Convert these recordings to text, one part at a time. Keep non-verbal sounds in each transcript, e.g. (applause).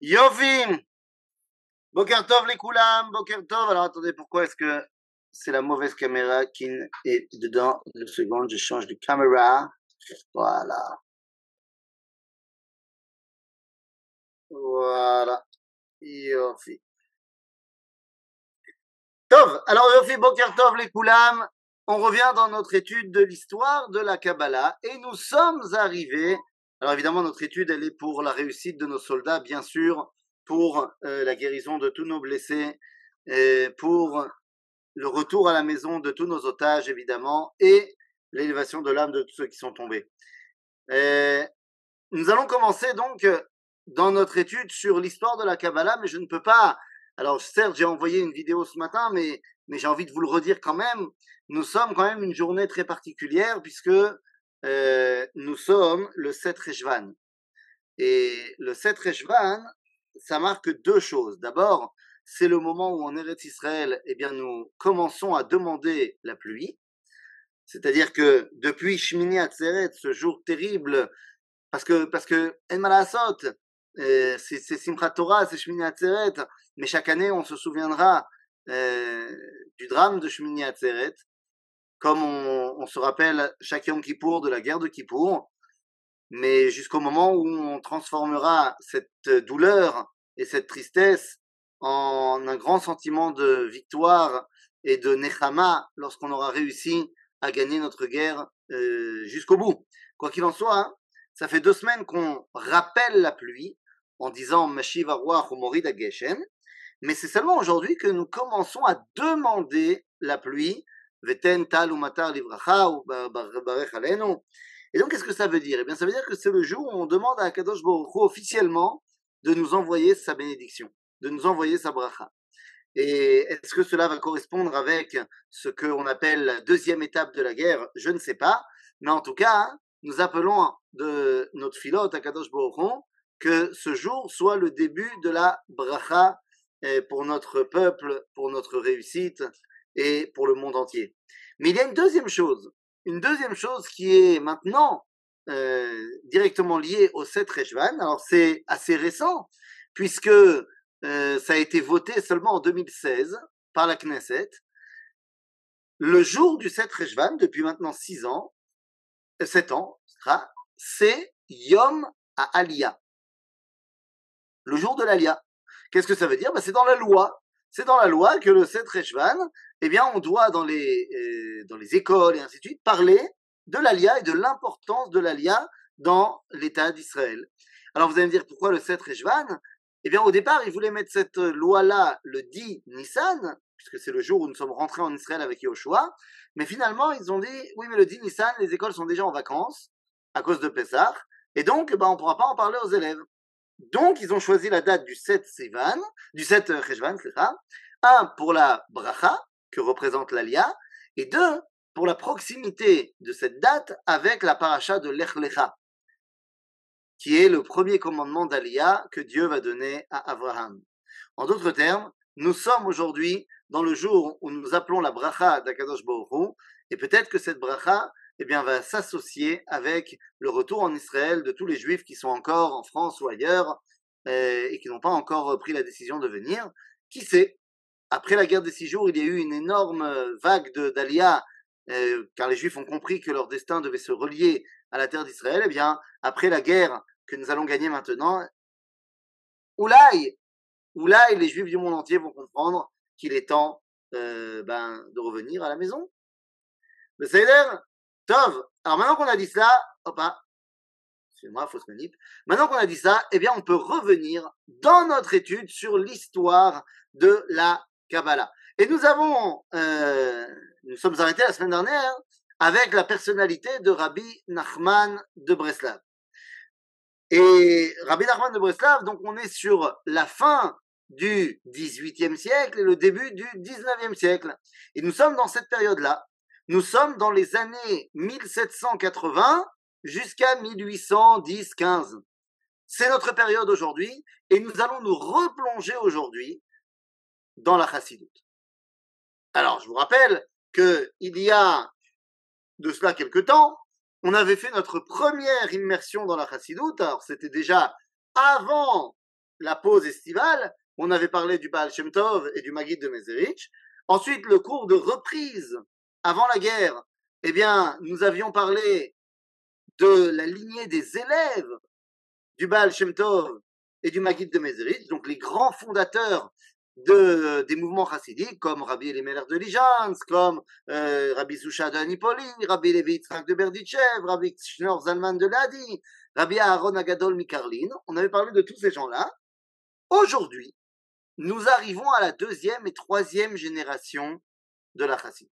Yovim Boker Tov les Koulam, Boker Tov. Alors attendez, pourquoi est-ce que c'est la mauvaise caméra qui est dedans Une seconde, je change de caméra. Voilà. Voilà. Yofi. Tov, alors Yofi Boker Tov les Koulam, on revient dans notre étude de l'histoire de la Kabbalah et nous sommes arrivés alors évidemment, notre étude, elle est pour la réussite de nos soldats, bien sûr, pour euh, la guérison de tous nos blessés, et pour le retour à la maison de tous nos otages, évidemment, et l'élévation de l'âme de tous ceux qui sont tombés. nous allons commencer donc dans notre étude sur l'histoire de la Kabbalah, mais je ne peux pas. Alors certes, j'ai envoyé une vidéo ce matin, mais, mais j'ai envie de vous le redire quand même. Nous sommes quand même une journée très particulière puisque euh, nous sommes le 7 Rejvan. Et le 7 Rejvan, ça marque deux choses. D'abord, c'est le moment où en Eretz Israël, eh bien, nous commençons à demander la pluie. C'est-à-dire que depuis Shmini Atzeret, ce jour terrible, parce que, parce que, En Malasot, euh, c'est Simchat Torah, c'est Shmini Atzeret, mais chaque année, on se souviendra euh, du drame de Shmini Atzeret, comme on, se rappelle chaque Yom Kippour de la guerre de Kippour, mais jusqu'au moment où on transformera cette douleur et cette tristesse en un grand sentiment de victoire et de Nechama lorsqu'on aura réussi à gagner notre guerre euh, jusqu'au bout. Quoi qu'il en soit, hein, ça fait deux semaines qu'on rappelle la pluie en disant Mashiv ou Morid Geshem, mais c'est seulement aujourd'hui que nous commençons à demander la pluie et donc, qu'est-ce que ça veut dire? Eh bien, ça veut dire que c'est le jour où on demande à Kadosh Baruch officiellement de nous envoyer sa bénédiction, de nous envoyer sa bracha. Et est-ce que cela va correspondre avec ce qu'on appelle la deuxième étape de la guerre? Je ne sais pas. Mais en tout cas, nous appelons de notre philote à Kadosh Baruch que ce jour soit le début de la bracha pour notre peuple, pour notre réussite, et pour le monde entier. Mais il y a une deuxième chose, une deuxième chose qui est maintenant euh, directement liée au 7 Rejvan. Alors c'est assez récent, puisque euh, ça a été voté seulement en 2016 par la Knesset. Le jour du 7 Rejvan, depuis maintenant 6 ans, 7 euh, ans, c'est Yom à Aliyah. Le jour de l'Aliyah. Qu'est-ce que ça veut dire? Ben, C'est dans la loi. C'est dans la loi que le 7 Rejvan, eh bien, on doit, dans les, euh, dans les écoles et ainsi de suite, parler de l'Alia et de l'importance de l'Alia dans l'État d'Israël. Alors, vous allez me dire, pourquoi le 7 Rejvan? Eh bien, au départ, ils voulaient mettre cette loi-là le 10 Nissan, puisque c'est le jour où nous sommes rentrés en Israël avec Yoshua. Mais finalement, ils ont dit, oui, mais le 10 Nissan, les écoles sont déjà en vacances à cause de Pessah, et donc, ben, on ne pourra pas en parler aux élèves. Donc, ils ont choisi la date du 7 Sivan, du 7 Rejvan, c'est ça? Un, pour la bracha, que représente l'Alia, et deux, pour la proximité de cette date avec la paracha de Lech Lecha, qui est le premier commandement d'Alia que Dieu va donner à Abraham. En d'autres termes, nous sommes aujourd'hui dans le jour où nous appelons la bracha d'Akadosh Baruch et peut-être que cette bracha eh bien, va s'associer avec le retour en Israël de tous les juifs qui sont encore en France ou ailleurs euh, et qui n'ont pas encore pris la décision de venir. Qui sait? Après la guerre des six jours, il y a eu une énorme euh, vague d'Alia, euh, car les Juifs ont compris que leur destin devait se relier à la terre d'Israël. Eh bien, après la guerre que nous allons gagner maintenant, Oulaï, Oulaï, les Juifs du monde entier vont comprendre qu'il est temps euh, ben, de revenir à la maison. Le Seider, Tov. Alors maintenant qu'on a dit ça, hop, hein, moi, fausse manip. Maintenant qu'on a dit ça, eh bien, on peut revenir dans notre étude sur l'histoire de la Kabbalah. Et nous avons, euh, nous sommes arrêtés la semaine dernière avec la personnalité de Rabbi Nachman de Breslav. Et Rabbi Nachman de Breslav, donc on est sur la fin du XVIIIe siècle et le début du XIXe siècle. Et nous sommes dans cette période-là. Nous sommes dans les années 1780 jusqu'à 1810-15. C'est notre période aujourd'hui et nous allons nous replonger aujourd'hui dans la chassidoute. Alors, je vous rappelle qu'il y a de cela quelque temps, on avait fait notre première immersion dans la chassidoute. Alors, c'était déjà avant la pause estivale, on avait parlé du Baal Shem Tov et du Maguid de Mezerich. Ensuite, le cours de reprise avant la guerre, eh bien, nous avions parlé de la lignée des élèves du Baal Shem Tov et du Maguid de Mezerich, donc les grands fondateurs de, des mouvements chassidiques, comme Rabbi Elimelech de Lijans, comme euh, Rabbi Susha de Anipoli, Rabbi Levi Yitzhak de Berditchev, Rabbi Shneur Zalman de Ladi, Rabbi Aaron Agadol Mikarlin. On avait parlé de tous ces gens-là. Aujourd'hui, nous arrivons à la deuxième et troisième génération de la chassidut.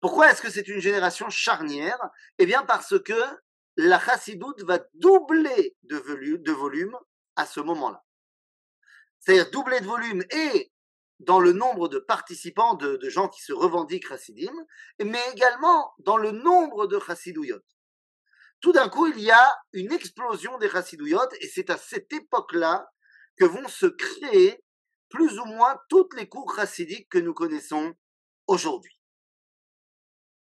Pourquoi est-ce que c'est une génération charnière? Eh bien parce que la chassidoute va doubler de volume à ce moment-là. C'est-à-dire doubler de volume et dans le nombre de participants, de, gens qui se revendiquent chassidim, mais également dans le nombre de chassidouyot. Tout d'un coup, il y a une explosion des chassidouyot et c'est à cette époque-là que vont se créer plus ou moins toutes les cours chassidiques que nous connaissons aujourd'hui.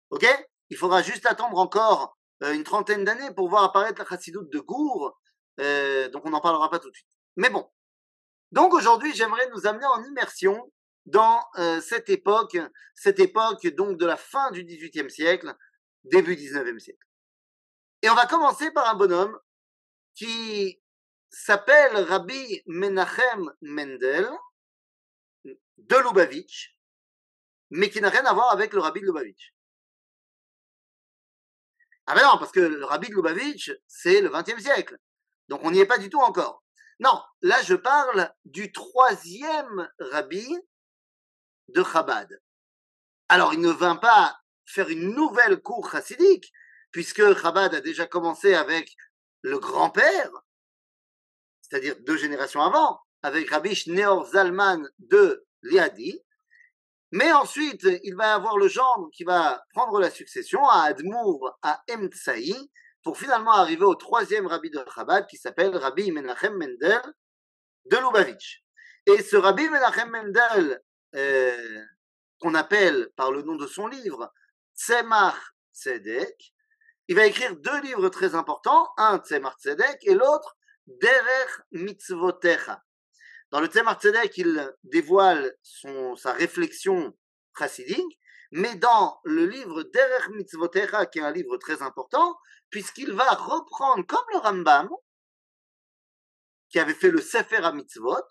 Ok? Il faudra juste attendre encore euh, une trentaine d'années pour voir apparaître la chassidoute de Gour, euh, donc on n'en parlera pas tout de suite. Mais bon, donc aujourd'hui, j'aimerais nous amener en immersion dans euh, cette époque, cette époque donc de la fin du XVIIIe siècle, début XIXe siècle. Et on va commencer par un bonhomme qui s'appelle Rabbi Menachem Mendel de Lubavitch, mais qui n'a rien à voir avec le Rabbi de Lubavitch. Ah ben non, parce que le Rabbi de Lubavitch, c'est le XXe siècle. Donc on n'y est pas du tout encore. Non, là je parle du troisième rabbi de Chabad. Alors il ne vint pas faire une nouvelle cour chassidique, puisque Chabad a déjà commencé avec le grand-père, c'est-à-dire deux générations avant, avec Rabbi Shneor Zalman de Liadi, mais ensuite, il va avoir le gendre qui va prendre la succession à Admour, à Emtsaï, pour finalement arriver au troisième rabbi de Chabad qui s'appelle Rabbi Menachem Mendel de Lubavitch. Et ce Rabbi Menachem Mendel, euh, qu'on appelle par le nom de son livre Tzemach Tzedek, il va écrire deux livres très importants, un Tzemach Tzedek et l'autre Derech Mitzvotecha. Dans le Tzemach Tzedek, il dévoile son, sa réflexion chassidique, mais dans le livre Derech Mitzvotecha, qui est un livre très important, puisqu'il va reprendre, comme le Rambam, qui avait fait le Sefer à Mitzvot,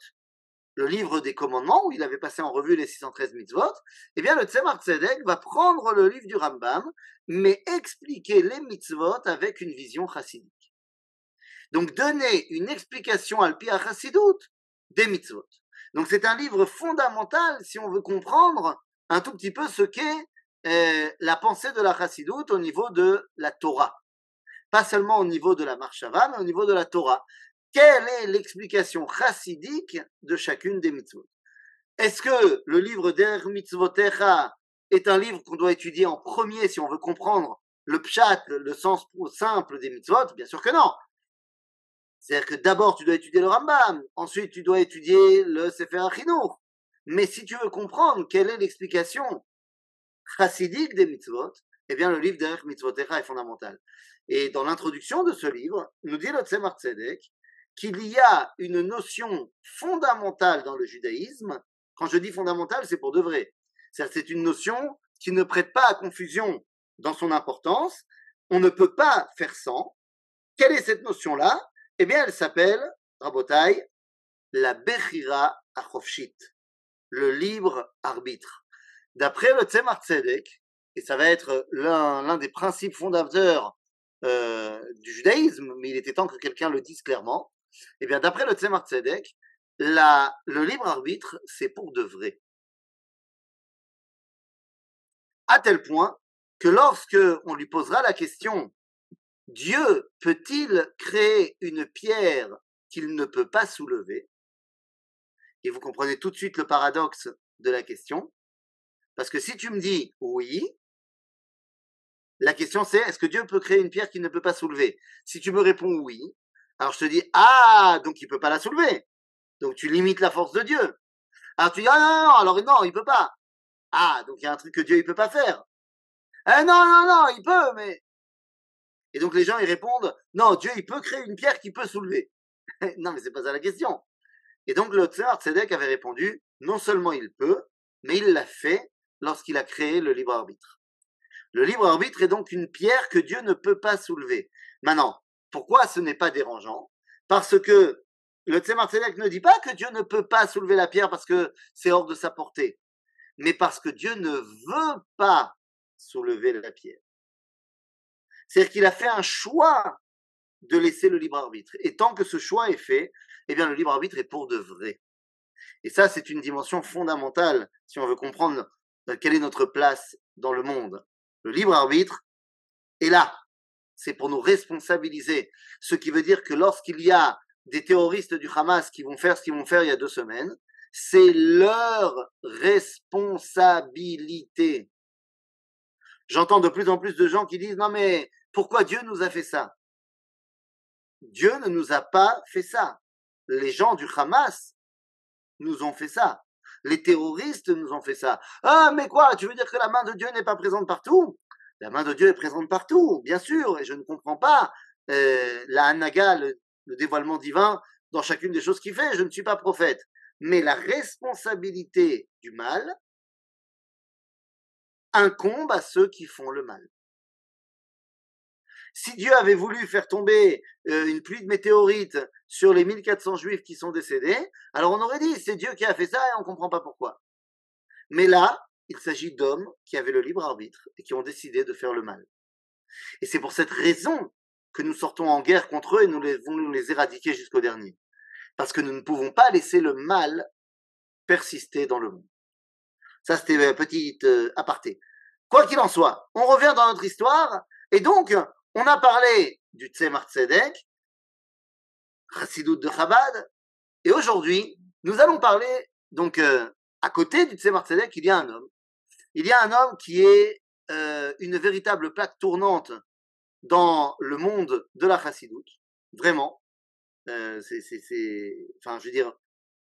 le livre des commandements, où il avait passé en revue les 613 mitzvot, eh bien le Tzemach Tzedek va prendre le livre du Rambam, mais expliquer les mitzvot avec une vision chassidique. Donc donner une explication al chassidut des mitzvot. Donc c'est un livre fondamental si on veut comprendre un tout petit peu ce qu'est euh, la pensée de la chassidoute au niveau de la Torah. Pas seulement au niveau de la Marshava, mais au niveau de la Torah. Quelle est l'explication chassidique de chacune des mitzvot? Est-ce que le livre Der Mitzvotecha est un livre qu'on doit étudier en premier si on veut comprendre le pshat, le sens simple des mitzvot? Bien sûr que non. C'est-à-dire que d'abord tu dois étudier le Rambam, ensuite tu dois étudier le Sefer Achinour, mais si tu veux comprendre quelle est l'explication chassidique des mitzvot, eh bien le livre d'Erech Mitzvotecha est fondamental. Et dans l'introduction de ce livre, nous dit le Tzemar Tzedek qu'il y a une notion fondamentale dans le judaïsme. Quand je dis fondamentale, c'est pour de vrai. C'est une notion qui ne prête pas à confusion dans son importance. On ne peut pas faire sans. Quelle est cette notion-là? Eh bien, elle s'appelle, Rabotai, la Bechira Achofshit le libre arbitre. D'après le Tzemar Tzedek, et ça va être l'un des principes fondateurs euh, du judaïsme, mais il était temps que quelqu'un le dise clairement, eh bien d'après le Tzemar Tzedek, le libre arbitre, c'est pour de vrai. À tel point que lorsque on lui posera la question Dieu peut-il créer une pierre qu'il ne peut pas soulever? Et vous comprenez tout de suite le paradoxe de la question. Parce que si tu me dis oui, la question c'est est-ce que Dieu peut créer une pierre qu'il ne peut pas soulever? Si tu me réponds oui, alors je te dis ah, donc il ne peut pas la soulever. Donc tu limites la force de Dieu. Alors tu dis ah non, non, alors non, il peut pas. Ah, donc il y a un truc que Dieu ne peut pas faire. Eh non, non, non, il peut, mais. Et donc les gens ils répondent non, Dieu il peut créer une pierre qui peut soulever. (laughs) non, mais c'est pas ça la question. Et donc le Tzemar Tzedek avait répondu, non seulement il peut, mais il l'a fait lorsqu'il a créé le libre arbitre. Le libre arbitre est donc une pierre que Dieu ne peut pas soulever. Maintenant, pourquoi ce n'est pas dérangeant? Parce que le Tzemar Tzedek ne dit pas que Dieu ne peut pas soulever la pierre parce que c'est hors de sa portée, mais parce que Dieu ne veut pas soulever la pierre. C'est-à-dire qu'il a fait un choix de laisser le libre arbitre. Et tant que ce choix est fait, eh bien le libre arbitre est pour de vrai. Et ça, c'est une dimension fondamentale si on veut comprendre euh, quelle est notre place dans le monde. Le libre arbitre est là. C'est pour nous responsabiliser. Ce qui veut dire que lorsqu'il y a des terroristes du Hamas qui vont faire ce qu'ils vont faire il y a deux semaines, c'est leur responsabilité. J'entends de plus en plus de gens qui disent non mais pourquoi Dieu nous a fait ça? Dieu ne nous a pas fait ça. Les gens du Hamas nous ont fait ça. Les terroristes nous ont fait ça. Ah, mais quoi Tu veux dire que la main de Dieu n'est pas présente partout? La main de Dieu est présente partout, bien sûr, et je ne comprends pas euh, la Hanaga, le, le dévoilement divin, dans chacune des choses qu'il fait. Je ne suis pas prophète. Mais la responsabilité du mal incombe à ceux qui font le mal. Si Dieu avait voulu faire tomber euh, une pluie de météorites sur les 1400 juifs qui sont décédés, alors on aurait dit c'est Dieu qui a fait ça et on ne comprend pas pourquoi. Mais là, il s'agit d'hommes qui avaient le libre arbitre et qui ont décidé de faire le mal. Et c'est pour cette raison que nous sortons en guerre contre eux et nous les, voulons les éradiquer jusqu'au dernier. Parce que nous ne pouvons pas laisser le mal persister dans le monde. Ça, c'était un petit euh, aparté. Quoi qu'il en soit, on revient dans notre histoire, et donc, on a parlé du Tzemar Tzedek, Chassidut de Chabad, et aujourd'hui, nous allons parler, donc, euh, à côté du Tzemar Tzedek, il y a un homme. Il y a un homme qui est euh, une véritable plaque tournante dans le monde de la Chassidut, vraiment. Euh, c'est, enfin, je veux dire,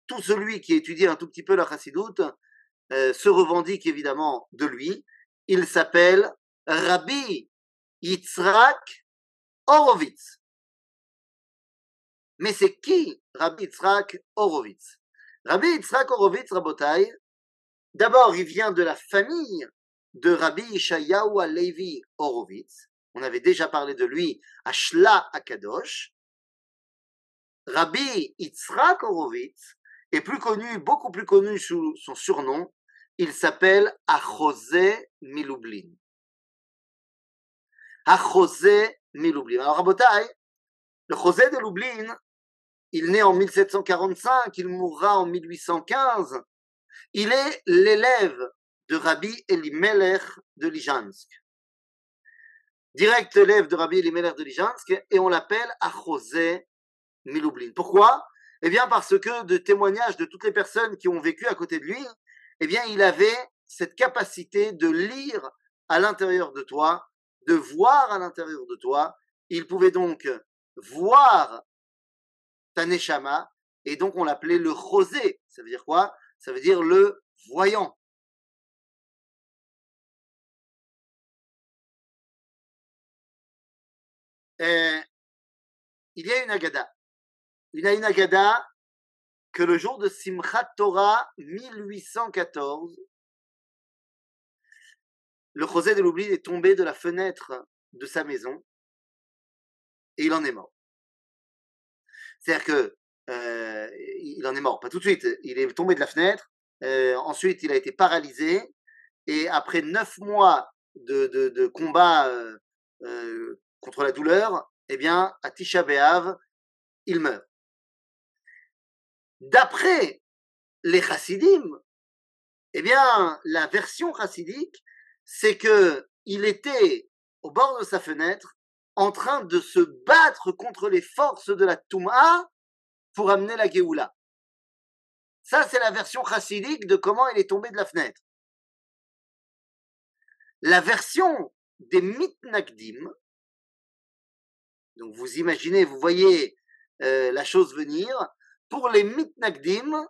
tout celui qui étudie un tout petit peu la Chassidut se revendique évidemment de lui. Il s'appelle Rabbi Yitzhak Horowitz. Mais c'est qui Rabbi Yitzhak Horowitz? Rabbi Yitzhak Horowitz, Rabotai, d'abord il vient de la famille de Rabbi Ishayahu Alevi Horowitz. On avait déjà parlé de lui à Shla Akadosh. Rabbi Yitzhak Horowitz est plus connu, beaucoup plus connu sous son surnom. Il s'appelle Achosé Miloublin à José Miloublin. Alors, Rabotai, le José de Lublin, il naît en 1745, il mourra en 1815. Il est l'élève de Rabbi Elimelech de Lijansk. Direct élève de Rabbi Elimelech de Lijansk, et on l'appelle José Miloublin. Pourquoi? Eh bien, parce que de témoignages de toutes les personnes qui ont vécu à côté de lui, eh bien, il avait cette capacité de lire à l'intérieur de toi de voir à l'intérieur de toi. Il pouvait donc voir ta neshama, et donc on l'appelait le rosé. Ça veut dire quoi? Ça veut dire le voyant. il y a une agada. Il y a une agada que le jour de Simchat Torah 1814, le José de l'oubli est tombé de la fenêtre de sa maison et il en est mort. C'est-à-dire que euh, il en est mort, pas tout de suite. Il est tombé de la fenêtre. Euh, ensuite, il a été paralysé et après neuf mois de, combat euh, contre la douleur, eh bien, à Tisha il meurt. D'après les chassidim, eh bien, la version chassidique, c'est que il était au bord de sa fenêtre en train de se battre contre les forces de la Touma pour amener la Géoula. Ça, c'est la version chassidique de comment il est tombé de la fenêtre. La version des mitnagdim, donc vous imaginez, vous voyez euh, la chose venir, pour les mitnagdim,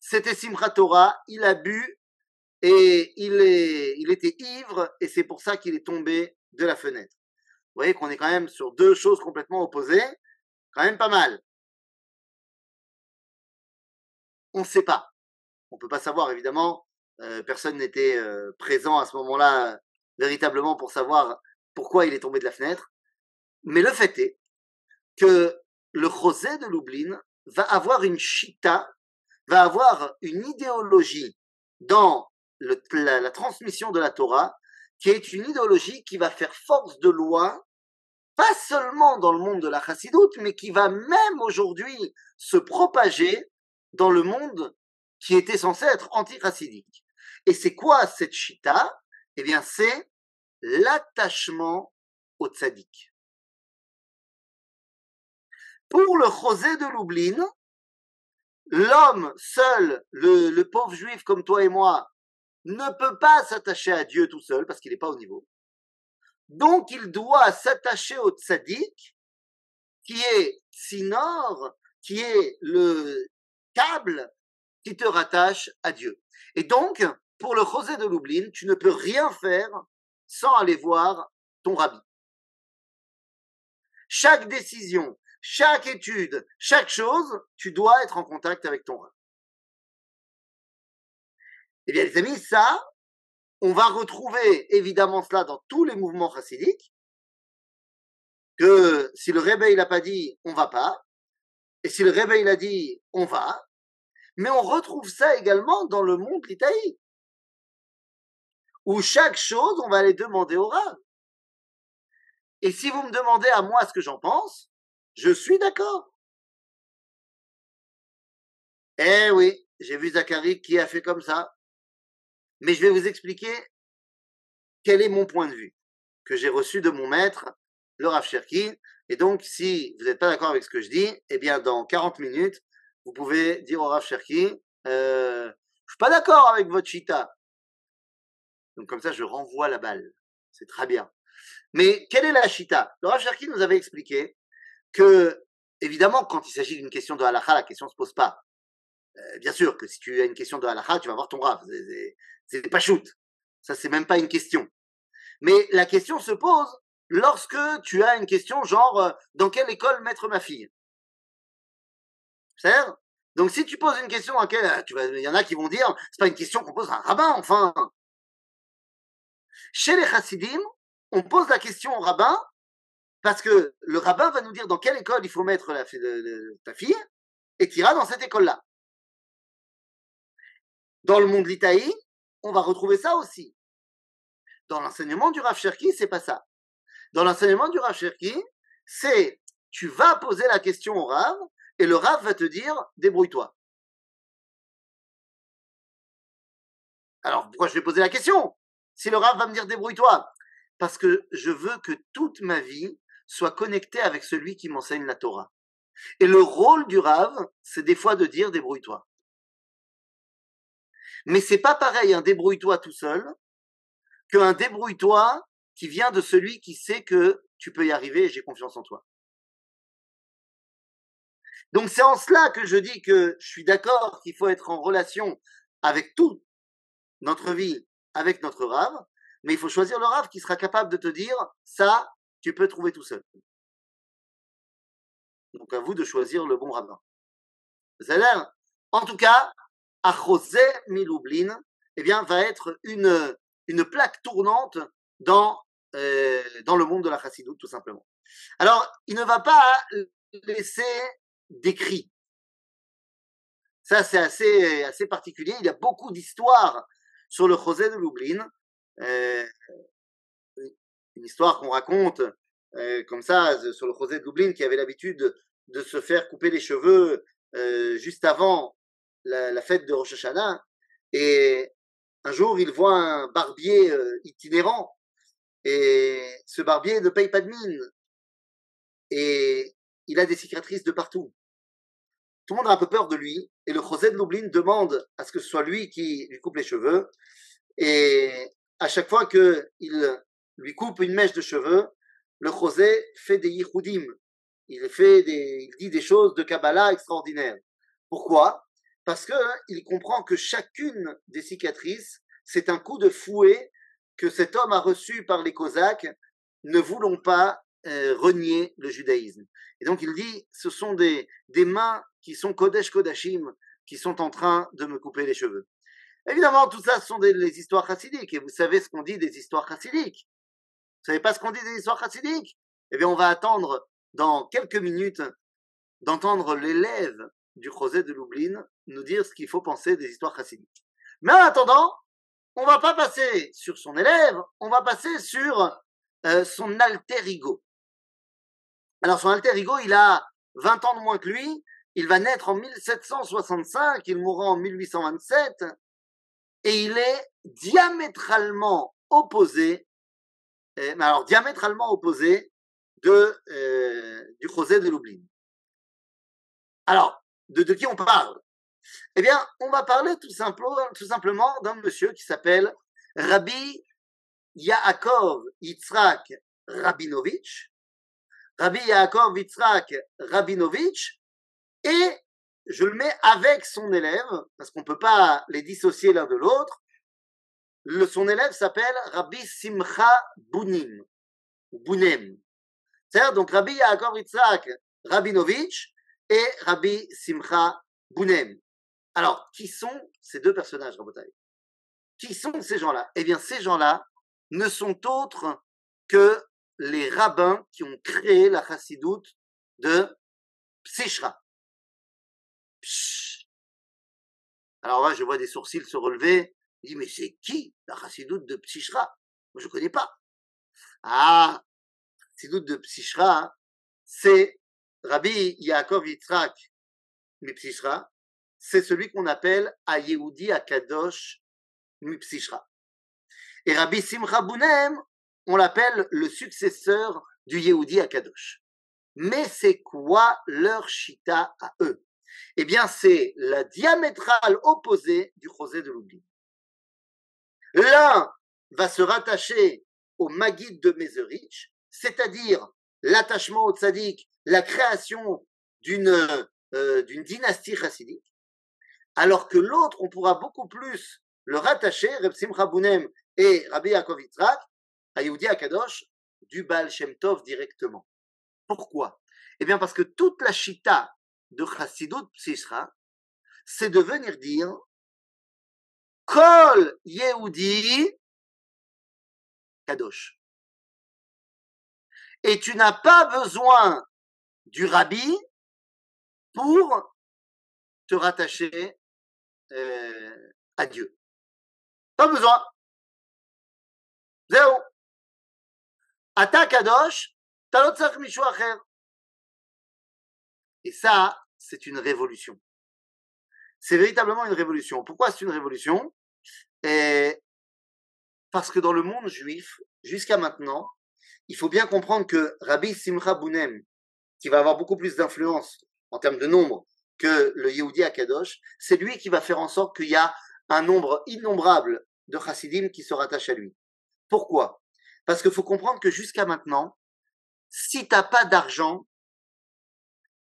c'était Simchat Torah, il a bu et il, est, il était ivre et c'est pour ça qu'il est tombé de la fenêtre. Vous voyez qu'on est quand même sur deux choses complètement opposées, quand même pas mal. on ne sait pas. On ne peut pas savoir, évidemment. personne n'était présent à ce moment-là véritablement pour savoir pourquoi il est tombé de la fenêtre. Mais le fait est que le José de Lublin va avoir une chita, va avoir une idéologie dans la, transmission de la Torah, qui est une idéologie qui va faire force de loi, pas seulement dans le monde de la chassidoute, mais qui va même aujourd'hui se propager dans le monde qui était censé être anti-chassidique. Et c'est quoi cette chita? Eh bien, c'est l'attachement au tzaddik. Pour le José de Lublin, l'homme seul, le, pauvre juif comme toi et moi, ne peut pas s'attacher à Dieu tout seul parce qu'il n'est pas au niveau. Donc il doit s'attacher au tzaddik, qui est sinor, qui est le câble qui te rattache à Dieu. Et donc, pour le José de Lublin, tu ne peux rien faire sans aller voir ton rabbi. Chaque décision, chaque étude, chaque chose, tu dois être en contact avec ton rabbi. Eh bien, les amis, ça, on va retrouver évidemment cela dans tous les mouvements chassidiques, que si le réveil n'a pas dit, on va pas, et si le réveil a dit, on va, mais on retrouve ça également dans le monde l'Itaï où chaque chose, on va aller demander au Rav. Et si vous me demandez à moi ce que j'en pense, je suis d'accord. Eh oui, j'ai vu Zachary qui a fait comme ça. Mais je vais vous expliquer quel est mon point de vue que j'ai reçu de mon maître, le Rav Cherki. Et donc, si vous n'êtes pas d'accord avec ce que je dis, eh bien, dans 40 minutes, vous pouvez dire au Rav Cherki, euh, je suis pas d'accord avec votre chita. Donc comme ça, je renvoie la balle. C'est très bien. Mais quelle est la chita? Le Rav Cherki nous avait expliqué que, évidemment, quand il s'agit d'une question de halakha, la question ne se pose pas. Euh, bien sûr que si tu as une question de halakha, tu vas voir ton Rav. C'est pas shoot. Ça, c'est même pas une question. Mais la question se pose lorsque tu as une question genre euh, dans quelle école mettre ma fille? Cest donc si tu poses une question à laquelle tu il y en a qui vont dire c'est pas une question qu'on pose à un rabbin enfin chez les chassidim, on pose la question au rabbin parce que le rabbin va nous dire dans quelle école il faut mettre ta fille et tu iras dans cette école-là. Dans le monde l'Itaï, on va retrouver ça aussi. Dans l'enseignement du Rav Cherki, c'est pas ça. Dans l'enseignement du Rav Cherki, c'est tu vas poser la question au Rav et le Rav va te dire débrouille-toi. Alors pourquoi je vais poser la question? Si le Rav va me dire débrouille-toi, parce que je veux que toute ma vie soit connectée avec celui qui m'enseigne la Torah. Et le rôle du Rav, c'est des fois de dire débrouille-toi. Mais c'est pas pareil un débrouille-toi tout seul qu'un débrouille-toi qui vient de celui qui sait que tu peux y arriver et j'ai confiance en toi. Donc c'est en cela que je dis que je suis d'accord qu'il faut être en relation avec toute notre vie avec notre rave, mais il faut choisir le rave qui sera capable de te dire ça, tu peux trouver tout seul. Donc à vous de choisir le bon rabbin. En tout cas, à José Miloublin, eh bien, va être une, une plaque tournante dans, euh, dans le monde de la chassidoute, tout simplement. Alors, il ne va pas laisser d'écrit. Ça, c'est assez, assez particulier. Il y a beaucoup d'histoires sur le José de Lublin, euh, une histoire qu'on raconte euh, comme ça sur le José de Lublin qui avait l'habitude de se faire couper les cheveux juste avant la, fête de Rosh Hashanah. Et un jour, il voit un barbier itinérant et ce barbier ne paye pas de mine et il a des cicatrices de partout. Tout le monde a un peu peur de lui, et le José de Lublin demande à ce que ce soit lui qui lui coupe les cheveux, et à chaque fois qu'il lui coupe une mèche de cheveux, le José fait des yichudim, il, fait des, il dit des choses de Kabbalah extraordinaires. Pourquoi? Parce qu'il hein, comprend que chacune des cicatrices, c'est un coup de fouet que cet homme a reçu par les Cosaques, ne voulons pas euh, renier le judaïsme. Et donc il dit, ce sont des, des mains qui sont Kodesh Kodashim, qui sont en train de me couper les cheveux. Évidemment, tout ça ce sont des histoires chassidiques, et vous savez ce qu'on dit des histoires chassidiques. Vous savez pas ce qu'on dit des histoires chassidiques? Eh bien, on va attendre dans quelques minutes d'entendre l'élève du José de Lublin nous dire ce qu'il faut penser des histoires chassidiques. Mais en attendant, on va pas passer sur son élève, on va passer sur euh, son alter ego. Alors son alter ego, il a 20 ans de moins que lui, il va naître en 1765, il mourra en 1827, et il est diamétralement opposé, euh, mais alors diamétralement opposé de, euh, du José de Lublin. Alors, de, qui on parle Eh bien, on va parler tout simplement, d'un monsieur qui s'appelle Rabbi Yaakov Yitzhak Rabinovich. Rabbi Yaakov Yitzhak Rabinovich, et je le mets avec son élève, parce qu'on ne peut pas les dissocier l'un de l'autre. Son élève s'appelle Rabbi Simcha Bunem. C'est-à-dire donc Rabbi Yaakov Yitzhak Rabinovich et Rabbi Simcha Bunem. Alors, qui sont ces deux personnages, Rabotai Qui sont ces gens-là? Eh bien, ces gens-là ne sont autres que les rabbins qui ont créé la chassidoute de Psichra. Alors là, je vois des sourcils se relever. Je dis, mais c'est qui la chassidoute de Psichra Moi, je ne connais pas. Ah, la chassidoute de Psichra, c'est Rabbi Yaakov Yitzhak Mipsichra, c'est celui qu'on appelle Ayehudi Akadosh Mipsichra. Et Rabbi Simcha Bounem, on l'appelle le successeur du Yehudi Akadosh. Mais c'est quoi leur chita à eux? Eh bien, c'est la diamétrale opposée du José de l'oubli. L'un va se rattacher au Maguide de Mézerich, c'est-à-dire l'attachement au tzaddik la création d'une euh, d'une dynastie chassidique, alors que l'autre, on pourra beaucoup plus le rattacher, Reb Simcha et Rabbi Yaakov Yitzhak, à Yehudi Akadosh, du Baal Shem Tov directement. Pourquoi? Eh bien parce que toute la chita de Chassidut Psisra, c'est de venir dire Kol Yehudi Kadosh. Et tu n'as pas besoin du rabbi pour te rattacher euh, à Dieu. Pas besoin. Zéro. Ata kadosh. Et ça, c'est une révolution. C'est véritablement une révolution. Pourquoi c'est une révolution? Parce que dans le monde juif, jusqu'à maintenant, il faut bien comprendre que Rabbi Simcha Bounem, qui va avoir beaucoup plus d'influence en termes de nombre que le Yehudi Akadosh, c'est lui qui va faire en sorte qu'il y a un nombre innombrable de chassidim qui se rattachent à lui. Pourquoi? Parce qu'il faut comprendre que jusqu'à maintenant, si t'as pas d'argent,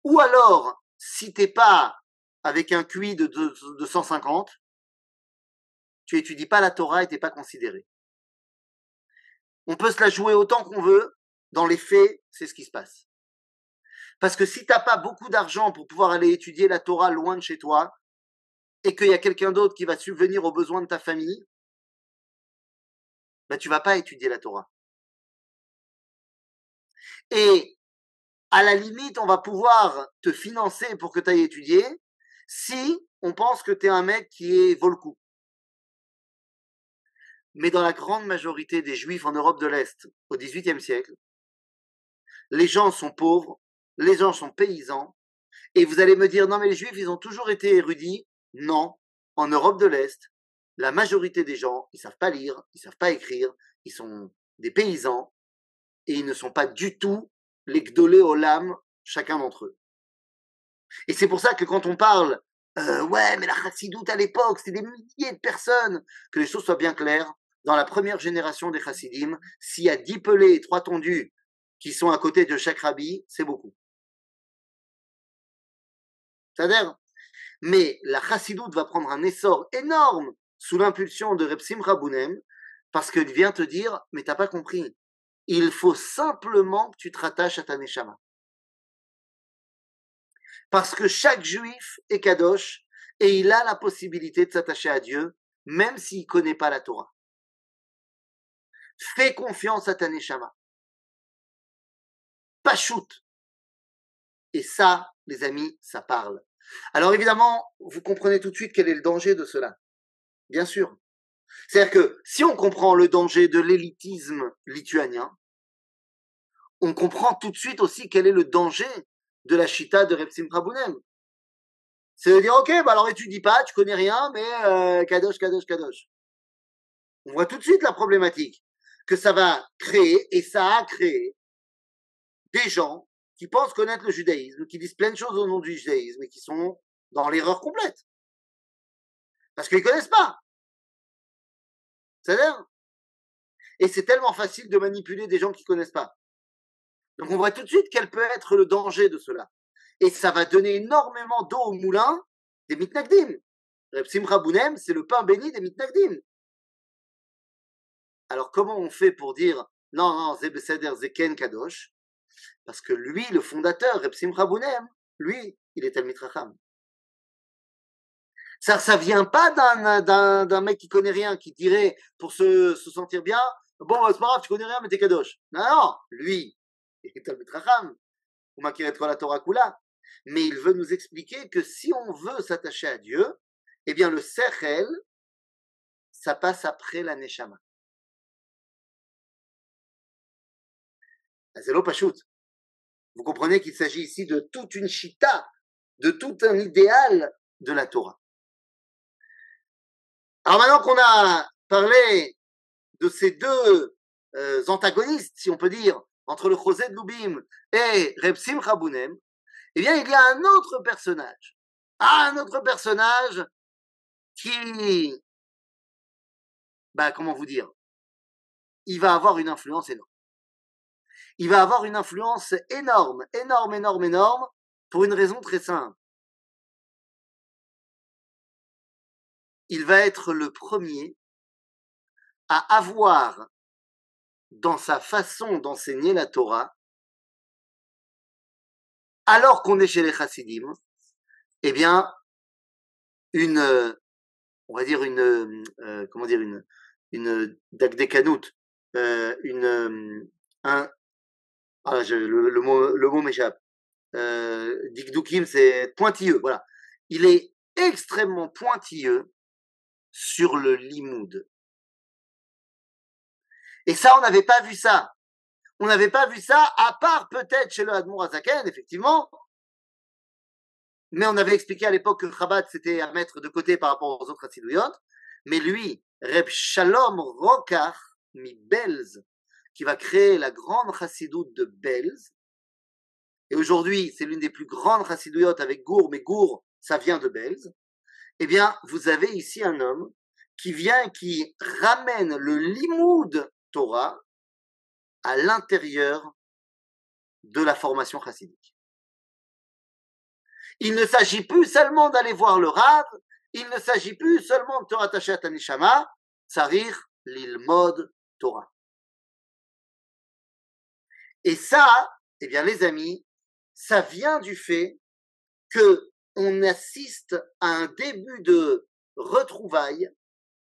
ou alors si t'es pas avec un QI de, de, 150, tu étudies pas la Torah et t'es pas considéré. On peut se la jouer autant qu'on veut, dans les faits, c'est ce qui se passe. Parce que si tu n'as pas beaucoup d'argent pour pouvoir aller étudier la Torah loin de chez toi, et qu'il y a quelqu'un d'autre qui va subvenir aux besoins de ta famille, ben tu vas pas étudier la Torah. Et à la limite, on va pouvoir te financer pour que tu ailles étudier si on pense que tu es un mec qui est volcou. Mais dans la grande majorité des juifs en Europe de l'Est au XVIIIe siècle, les gens sont pauvres, les gens sont paysans, et vous allez me dire, non mais les juifs, ils ont toujours été érudits. Non, en Europe de l'Est, la majorité des gens, ils savent pas lire, ils savent pas écrire, ils sont des paysans, et ils ne sont pas du tout les gdolé olam, chacun d'entre eux. Et c'est pour ça que quand on parle, euh, ouais, mais la chassidoute à l'époque, c'était des milliers de personnes, que les choses soient bien claires, dans la première génération des chassidim, s'il y a dix pelés et trois tondus qui sont à côté de chaque rabbi, c'est beaucoup. Mais la chassidoute va prendre un essor énorme sous l'impulsion de Reb Simcha parce qu'il vient te dire, mais t'as pas compris, il faut simplement que tu te rattaches à ta neshama. Parce que chaque juif est kadosh, et il a la possibilité de s'attacher à Dieu, même s'il ne connaît pas la Torah. Fais confiance à ta Neshama. Pas shoot. Et ça, les amis, ça parle. Alors évidemment, vous comprenez tout de suite quel est le danger de cela. Bien sûr. C'est-à-dire que si on comprend le danger de l'élitisme lituanien, on comprend tout de suite aussi quel est le danger de la chita de Repsim Prabounem. C'est de dire, ok, bah alors étudie pas, tu connais rien, mais euh, kadosh, kadosh, kadosh. On voit tout de suite la problématique que ça va créer, et ça a créé des gens qui pensent connaître le judaïsme, qui disent plein de choses au nom du judaïsme et qui sont dans l'erreur complète. Parce qu'ils connaissent pas. C'est-à-dire Et c'est tellement facile de manipuler des gens qui connaissent pas. Donc on voit tout de suite quel peut être le danger de cela. Et ça va donner énormément d'eau au moulin des mitnagdim. Reb Simcha c'est le pain béni des mitnagdim. Alors comment on fait pour dire non, non, Zebeseder Zeken Kadosh? Parce que lui, le fondateur, Reb Simcha lui, il est Talmid Racham. Ça, ça vient pas d'un, d'un, mec qui connaît rien, qui dirait, pour se, se sentir bien, bon, c'est pas grave, tu connais rien, mais t'es kadosh. Non, non, lui, il est Talmid Racham. Ou la Torah Kula. Mais il veut nous expliquer que si on veut s'attacher à Dieu, eh bien, le Sechel, ça passe après la Neshama. Vous comprenez qu'il s'agit ici de toute une chita, de tout un idéal de la Torah. Alors maintenant qu'on a parlé de ces deux euh, antagonistes, si on peut dire, entre le José de Lubim et Reb Simcha eh bien, il y a un autre personnage. un autre personnage qui, bah, comment vous dire, il va avoir une influence énorme il va avoir une influence énorme, énorme, énorme, énorme, pour une raison très simple. Il va être le premier à avoir dans sa façon d'enseigner la Torah, alors qu'on est chez les chassidim, eh bien, une, on va dire une, euh, comment dire, une, une euh, une, un, ah, le, mot, m'échappe. Euh, Dikdukim, c'est pointilleux, voilà. Il est extrêmement pointilleux sur le limoud. Et ça, on n'avait pas vu ça. On n'avait pas vu ça, à part peut-être chez le Hadmour Azaken, effectivement. Mais on avait expliqué à l'époque que Chabad, c'était à mettre de côté par rapport aux autres Hasiduyot. Mais lui, Reb Shalom Rokach, mi Belz, qui va créer la grande chassidoute de Belz. Et aujourd'hui, c'est l'une des plus grandes chassidouillottes avec Gour, mais Gour, ça vient de Belz. Eh bien, vous avez ici un homme qui vient, qui ramène le limoud Torah à l'intérieur de la formation chassidique. Il ne s'agit plus seulement d'aller voir le Rav, il ne s'agit plus seulement de te rattacher à Tanishama, Tsarir l'ilmod Torah. Et ça, eh bien, les amis, ça vient du fait que on assiste à un début de retrouvailles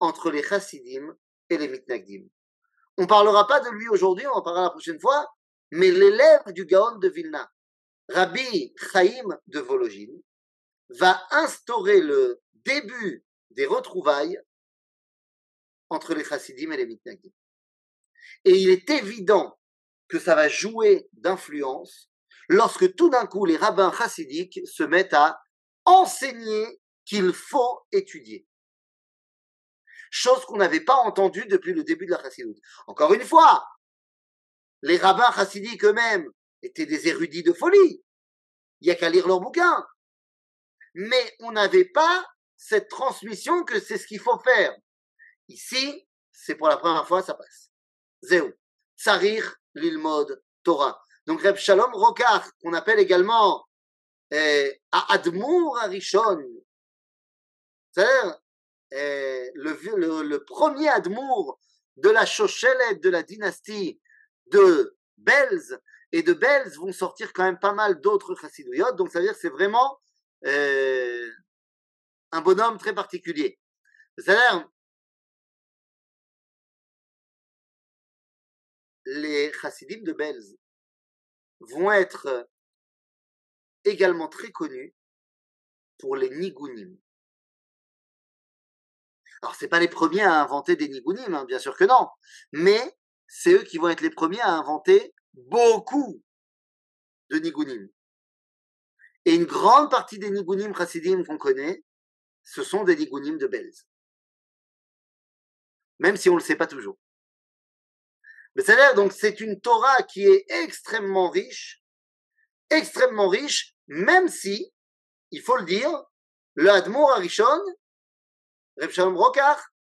entre les chassidim et les mitnagdim. On parlera pas de lui aujourd'hui, on en parlera la prochaine fois, mais l'élève du Gaon de Vilna, Rabbi Chaim de Vologine, va instaurer le début des retrouvailles entre les chassidim et les mitnagdim. Et il est évident que ça va jouer d'influence lorsque tout d'un coup les rabbins chassidiques se mettent à enseigner qu'il faut étudier. Chose qu'on n'avait pas entendue depuis le début de la chassidoute. Encore une fois, les rabbins chassidiques eux-mêmes étaient des érudits de folie. Il n'y a qu'à lire leurs bouquins. Mais on n'avait pas cette transmission que c'est ce qu'il faut faire. Ici, c'est pour la première fois, ça passe. Zéro. Sarir l'ilmod Torah. Donc Reb Shalom Rokar, qu'on appelle également euh, Admour Arishon, c'est-à-dire euh, le, premier Admour de la Shoshelet de la dynastie de Belz, et de Belz vont sortir quand même pas mal d'autres chassidouyot, donc ça veut dire que c'est vraiment euh, un bonhomme très particulier. C'est-à-dire, les chassidim de Belz vont être également très connus pour les nigunim. Alors, c'est pas les premiers à inventer des nigunim, hein, bien sûr que non, mais c'est eux qui vont être les premiers à inventer beaucoup de nigunim. Et une grande partie des nigunim chassidim qu'on connaît, ce sont des nigunim de Belz. Même si on ne le sait pas toujours. Donc c'est une Torah qui est extrêmement riche, extrêmement riche, même si, il faut le dire, le Admour Arishon, Reb Shalom Rokar,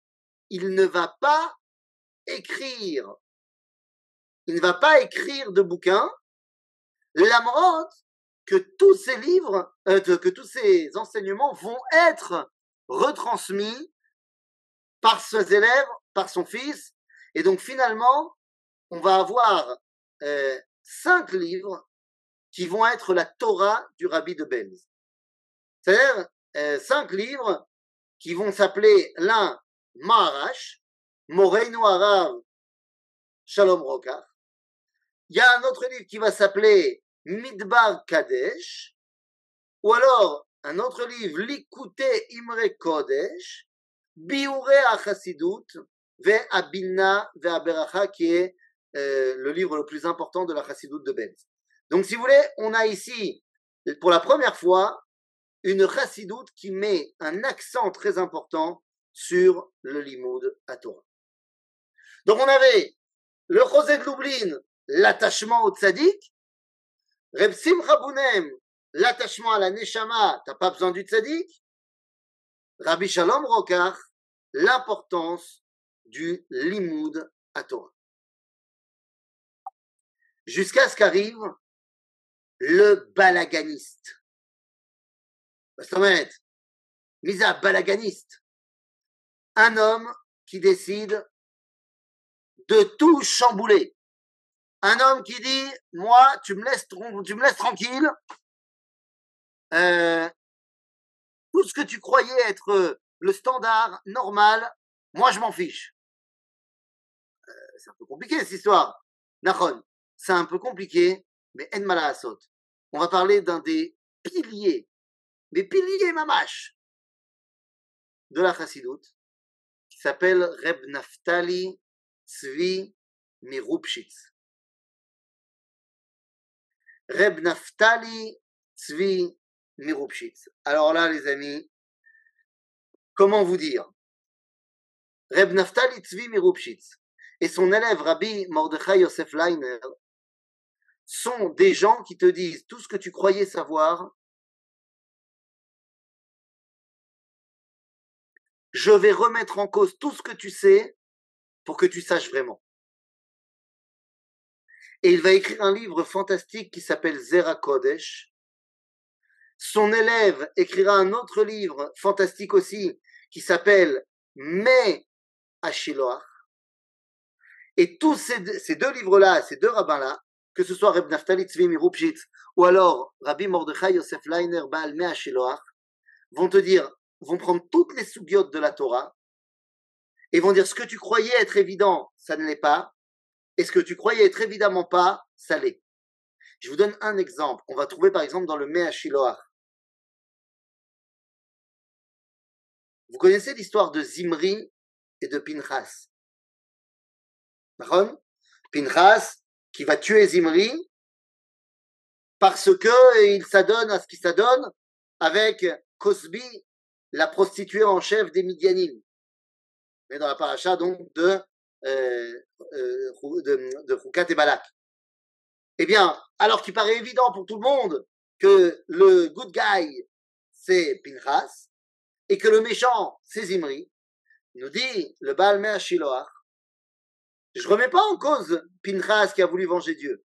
il ne va pas écrire, il ne va pas écrire de bouquins, l'Amrot, que tous ces livres, euh, que tous ces enseignements vont être retransmis par ses élèves, par son fils, et donc finalement, on va avoir euh, cinq livres qui vont être la Torah du Rabbi de Belz. C'est-à-dire euh, cinq livres qui vont s'appeler l'un Maharash, Moreinu Arav, Shalom Rokar. Il y a un autre livre qui va s'appeler Midbar Kadesh, ou alors un autre livre, Likute Imre Kodesh, Biure Achasidut, Ve Abinna Ve Aberacha, qui est euh, le livre le plus important de la Chassidoute de Benz. Donc, si vous voulez, on a ici, pour la première fois, une Chassidoute qui met un accent très important sur le limoud à Torah. Donc, on avait le José de Lublin, l'attachement au tzaddik, Reb Simcha l'attachement à la Neshama, t'as pas besoin du tzaddik, Rabbi Shalom Rokar, l'importance du limoud à Torah jusqu'à ce qu'arrive le balaganiste. Misa balaganiste. Un homme qui décide de tout chambouler. Un homme qui dit, moi, tu me laisses, tranquille. Euh, tout ce que tu croyais être le standard normal, moi, je m'en fiche. Euh, c'est un peu compliqué, cette histoire. Nahon c'est un peu compliqué, mais en malasot. On va parler d'un des piliers, des piliers mamash de la chassidoute, qui s'appelle Reb Naftali Tzvi Mirupshitz. Reb Naftali Tzvi Mirupshitz. Alors là, les amis, comment vous dire? Reb Naftali Tzvi Mirupshitz et son élève Rabbi Mordechai Yosef Leiner sont des gens qui te disent tout ce que tu croyais savoir. Je vais remettre en cause tout ce que tu sais pour que tu saches vraiment. Et il va écrire un livre fantastique qui s'appelle Zera Kodesh. Son élève écrira un autre livre fantastique aussi qui s'appelle Me Ashiloach. Et tous ces deux livres-là, ces deux rabbins-là, que ce soit Reb Naftali Tzvi Mirupshitz ou alors Rabbi Mordechai Yosef Leiner Baal Mea Sheloach, vont te dire, vont prendre toutes les soubiotes de la Torah et vont dire ce que tu croyais être évident, ça ne l'est pas, et ce que tu croyais être évidemment pas, ça l'est. Je vous donne un exemple. On va trouver par exemple dans le Mea Shiloach. Vous connaissez l'histoire de Zimri et de Pinchas? Pinchas, qui va tuer Zimri parce que il s'adonne à ce qu'il s'adonne avec Cosby, la prostituée en chef des Midianim. Mais dans la paracha donc de, euh, euh, de, de et Balak. Eh bien, alors qu'il paraît évident pour tout le monde que le good guy, c'est Pinchas, et que le méchant, c'est Zimri, nous dit le Baal Shiloach, je remets pas en cause Pinchas qui a voulu venger Dieu.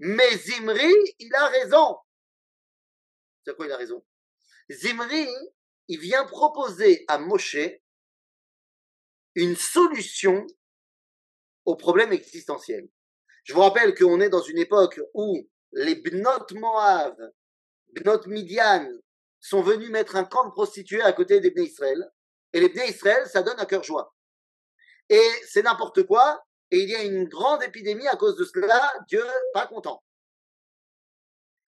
Mais Zimri, il a raison. C'est quoi il a raison? Zimri, il vient proposer à Moshe une solution au problème existentiel. Je vous rappelle qu'on est dans une époque où les Bnot Moav, Bnot Midian sont venus mettre un camp de prostituées à côté des Bnei Israël. Et les Bnei Israël, ça donne un cœur joie. Et c'est n'importe quoi. Et il y a une grande épidémie à cause de cela. Dieu pas content.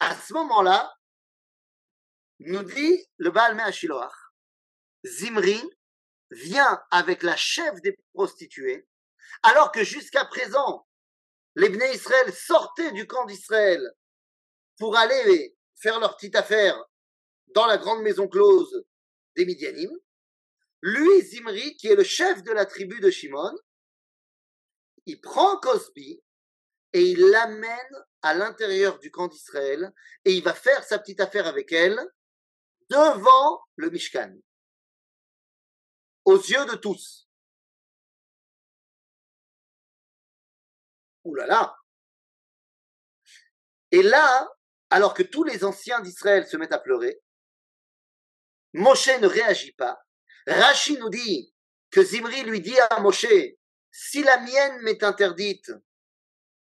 À ce moment-là, nous dit le Baal Shiloach, Zimri vient avec la chef des prostituées, alors que jusqu'à présent, les Bnei Israël sortaient du camp d'Israël pour aller faire leur petite affaire dans la grande maison close des Midianim. Lui, Zimri, qui est le chef de la tribu de Shimon, il prend Cosby et il l'amène à l'intérieur du camp d'Israël et il va faire sa petite affaire avec elle devant le Mishkan, aux yeux de tous. Ouh là là Et là, alors que tous les anciens d'Israël se mettent à pleurer, Moshe ne réagit pas. Rashi nous dit que Zimri lui dit à Moshe, si la mienne m'est interdite,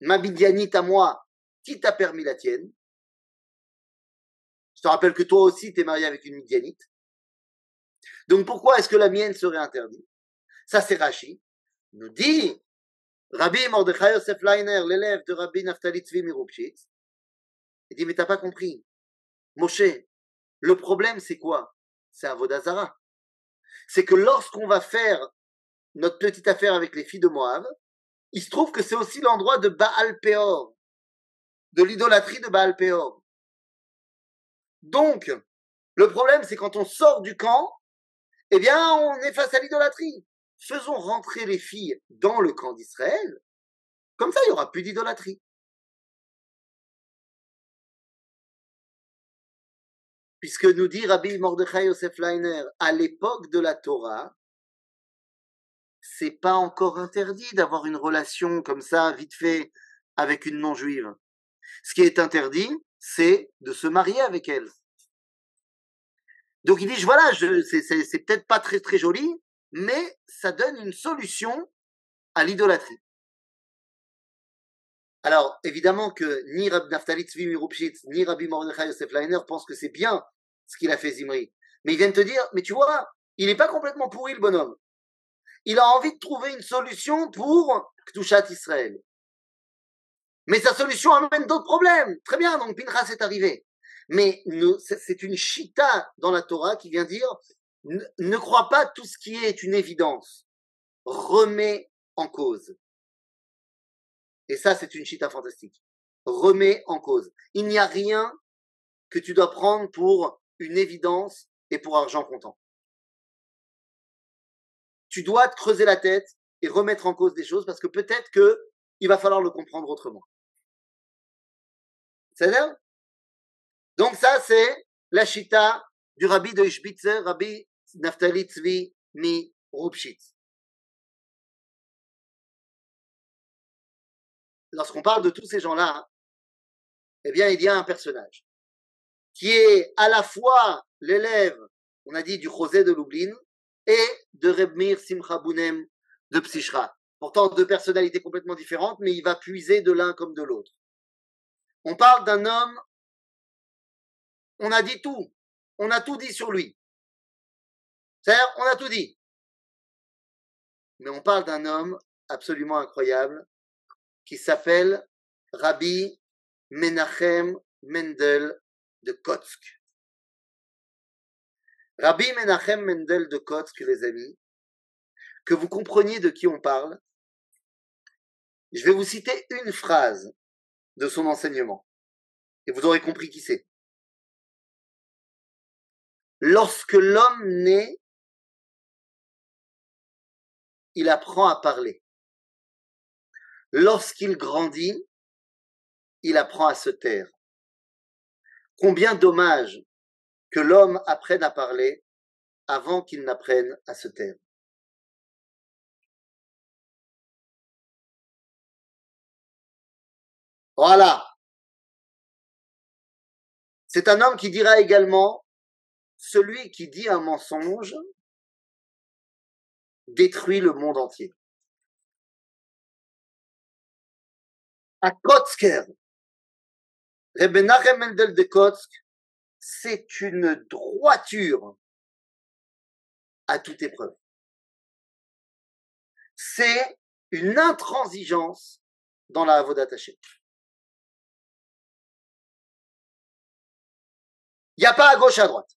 ma bidianite à moi, qui t'a permis la tienne? Je te rappelle que toi aussi, tu es marié avec une midianite. Donc pourquoi est-ce que la mienne serait interdite? Ça, c'est Rashi. Nous dit Rabbi Mordechai Yosef Leiner, l'élève de Rabbi Naftali Tzvi Mirupchitz. Il dit, mais t'as pas compris. Moshe, le problème, c'est quoi? C'est Avodazara. C'est que lorsqu'on va faire notre petite affaire avec les filles de Moab, il se trouve que c'est aussi l'endroit de Baal Peor, de l'idolâtrie de Baal Peor. Donc, le problème, c'est quand on sort du camp, eh bien, on est face à l'idolâtrie. Faisons rentrer les filles dans le camp d'Israël. Comme ça, il n'y aura plus d'idolâtrie. Puisque nous dit Rabbi Mordechai Yosef Leiner, à l'époque de la Torah, c'est pas encore interdit d'avoir une relation comme ça, vite fait, avec une non-juive. Ce qui est interdit, c'est de se marier avec elle. Donc il dit, voilà, c'est peut-être pas très très joli, mais ça donne une solution à l'idolâtrie. Alors, évidemment que ni Rabbi Naftali Tzvi ni Rabbi Mordechai Yosef Leiner pensent que c'est bien ce qu'il a fait Zimri. Mais ils viennent te dire, mais tu vois, il n'est pas complètement pourri le bonhomme. Il a envie de trouver une solution pour Ktushat Israël. Mais sa solution amène d'autres problèmes. Très bien, donc Pinchas est arrivé. Mais c'est une chita dans la Torah qui vient dire, ne, crois pas tout ce qui est une évidence. Remets en cause. Et ça, c'est une chita fantastique. Remets en cause. Il n'y a rien que tu dois prendre pour une évidence et pour argent comptant. Tu dois te creuser la tête et remettre en cause des choses parce que peut-être que il va falloir le comprendre autrement. C'est ça? Donc ça, c'est la chita du rabbi de Ishbitzer, rabbi Naftali Tzvi mi Rupshitz. Lorsqu'on parle de tous ces gens-là, eh bien, il y a un personnage qui est à la fois l'élève, on a dit, du José de Lublin et de Rebmir Simcha Bounem de Psichra. Pourtant, deux personnalités complètement différentes, mais il va puiser de l'un comme de l'autre. On parle d'un homme, on a dit tout, on a tout dit sur lui. C'est-à-dire, on a tout dit. Mais on parle d'un homme absolument incroyable qui s'appelle Rabbi Menachem Mendel de Kotsk. Rabbi Menachem Mendel de Kotsk, les amis, que vous compreniez de qui on parle, je vais vous citer une phrase de son enseignement, et vous aurez compris qui c'est. Lorsque l'homme naît, il apprend à parler. Lorsqu'il grandit, il apprend à se taire. Combien dommage que l'homme apprenne à parler avant qu'il n'apprenne à se taire. Voilà. C'est un homme qui dira également, celui qui dit un mensonge détruit le monde entier. À Kotzker. Rebbe de Kotzk c'est une droiture à toute épreuve. C'est une intransigeance dans la avodat Il n'y a pas à gauche, à droite.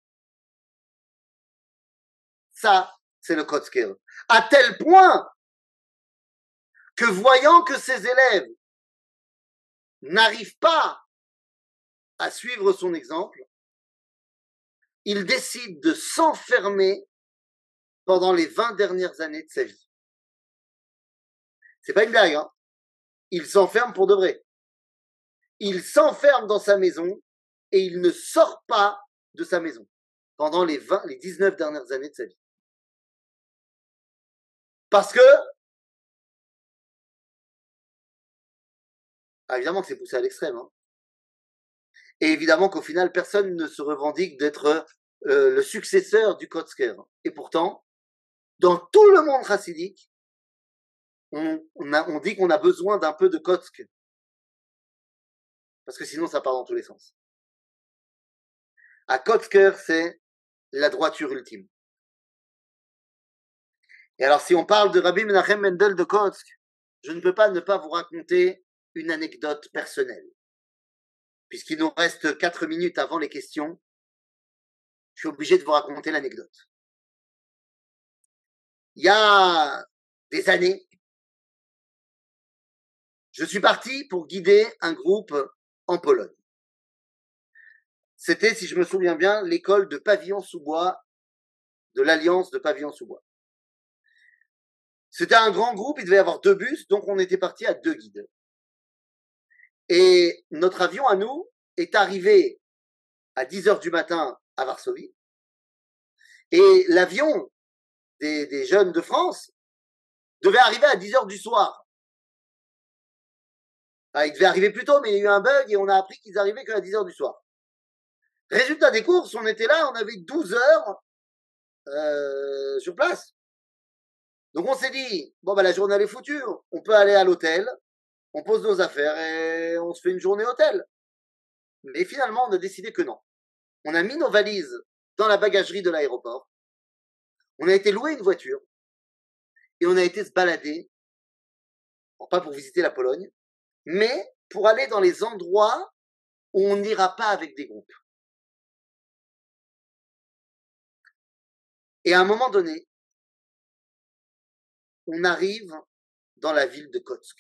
Ça, c'est le scale. À tel point que voyant que ses élèves n'arrivent pas à suivre son exemple, il décide de s'enfermer pendant les 20 dernières années de sa vie. C'est pas une blague, hein. Il s'enferme pour de vrai. Il s'enferme dans sa maison et il ne sort pas de sa maison pendant les 20, les 19 dernières années de sa vie. Parce que, ah, évidemment que c'est poussé à l'extrême, hein. Et évidemment qu'au final, personne ne se revendique d'être euh, le successeur du Kotzker. Et pourtant, dans tout le monde chassidique, on, on, dit qu'on a besoin d'un peu de Kotzk. Parce que sinon, ça part dans tous les sens. À Kotzker, c'est la droiture ultime. Et alors, si on parle de Rabbi Menachem Mendel de Kotzk, je ne peux pas ne pas vous raconter une anecdote personnelle puisqu'il nous reste quatre minutes avant les questions, je suis obligé de vous raconter l'anecdote. Il y a des années, je suis parti pour guider un groupe en Pologne. C'était, si je me souviens bien, l'école de Pavillon-sous-Bois, de l'Alliance de Pavillon-sous-Bois. C'était un grand groupe, il devait y avoir deux bus, donc on était parti à deux guides. Et notre avion à nous est arrivé à 10 heures du matin à Varsovie. Et l'avion des, jeunes de France devait arriver à 10 heures du soir. Il devait arriver plus tôt, mais il y a eu un bug et on a appris qu'ils arrivaient qu'à 10 heures du soir. Résultat des courses, on était là, on avait 12 heures euh, sur place. Donc on s'est dit, bon bah la journée est foutue, on peut aller à l'hôtel, on pose nos affaires et on se fait une journée hôtel. Mais finalement, on a décidé que non. On a mis nos valises dans la bagagerie de l'aéroport. On a été louer une voiture. Et on a été se balader. pas pour visiter la Pologne, mais pour aller dans les endroits où on n'ira pas avec des groupes. Et à un moment donné, on arrive dans la ville de Kotsk.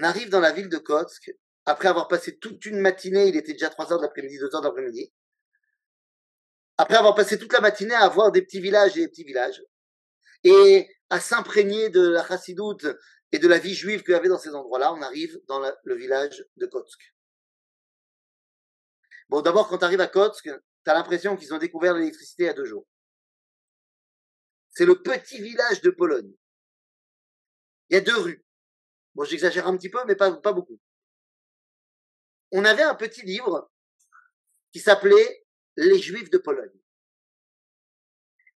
On arrive dans la ville de Kotsk, après avoir passé toute une matinée, il était déjà 3 heures d'après-midi, 2 heures d'après-midi, après avoir passé toute la matinée à voir des petits villages et des petits villages, et à s'imprégner de la chassidoute et de la vie juive qu'il y avait dans ces endroits-là, on arrive dans le village de Kotsk. Bon, d'abord, quand tu arrives à Kotsk, tu as l'impression qu'ils ont découvert l'électricité il y a deux jours. C'est le petit village de Pologne. Il y a deux rues. Bon, j'exagère un petit peu, mais pas, beaucoup. On avait un petit livre qui s'appelait Les Juifs de Pologne.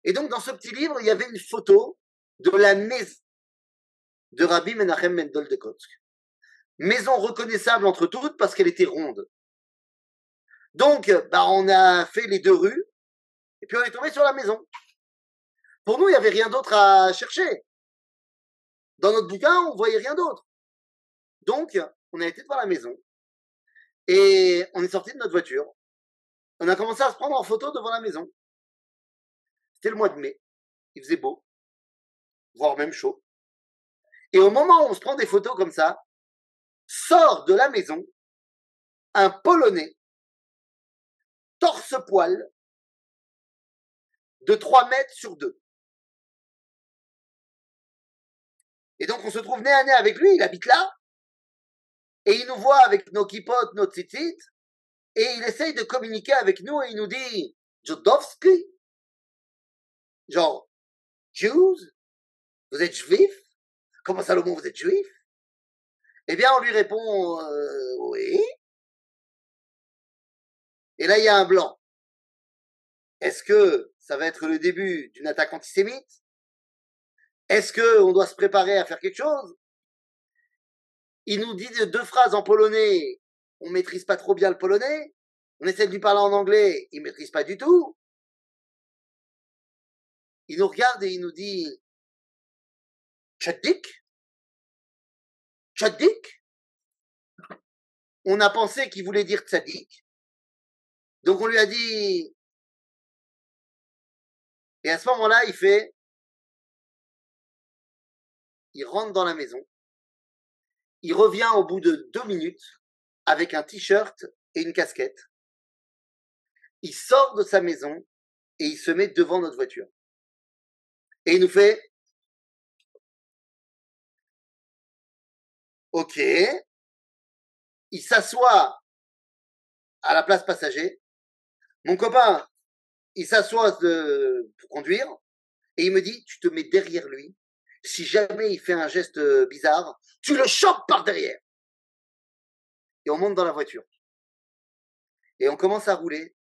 Et donc, dans ce petit livre, il y avait une photo de la maison de Rabbi Menachem Mendel de Kotsk. Maison reconnaissable entre toutes parce qu'elle était ronde. Donc, bah, on a fait les deux rues, et puis on est tombé sur la maison. Pour nous, il n'y avait rien d'autre à chercher. Dans notre bouquin, on voyait rien d'autre. Donc, on a été devant la maison et on est sorti de notre voiture. On a commencé à se prendre en photo devant la maison. C'était le mois de mai. Il faisait beau, voire même chaud. Et au moment où on se prend des photos comme ça, sort de la maison un Polonais, torse-poil, de 3 mètres sur 2. Et donc on se trouve nez à nez avec lui, il habite là, et il nous voit avec nos kipotes, nos tzitzit, et il essaye de communiquer avec nous et il nous dit Jodowski, genre Jews, vous êtes juifs? Comment Salomon, vous êtes juif? Eh bien, on lui répond euh, oui. Et là, il y a un blanc. Est-ce que ça va être le début d'une attaque antisémite? Est-ce qu'on doit se préparer à faire quelque chose? Il nous dit deux phrases en polonais. on maîtrise pas trop bien le polonais. On essaie de lui parler en anglais, il maîtrise pas du tout. Il nous regarde et il nous dit Tchadik Tchadik On a pensé qu'il voulait dire tzadik. Donc on lui a dit. Et à ce moment-là, il fait. Il rentre dans la maison. Il revient au bout de deux minutes avec un t-shirt et une casquette. Il sort de sa maison et il se met devant notre voiture. Et il nous fait OK. Il s'assoit à la place passager. Mon copain, il s'assoit pour conduire et il me dit, tu te mets derrière lui. Si jamais il fait un geste bizarre, tu le chopes par derrière et on monte dans la voiture. Et on commence à rouler,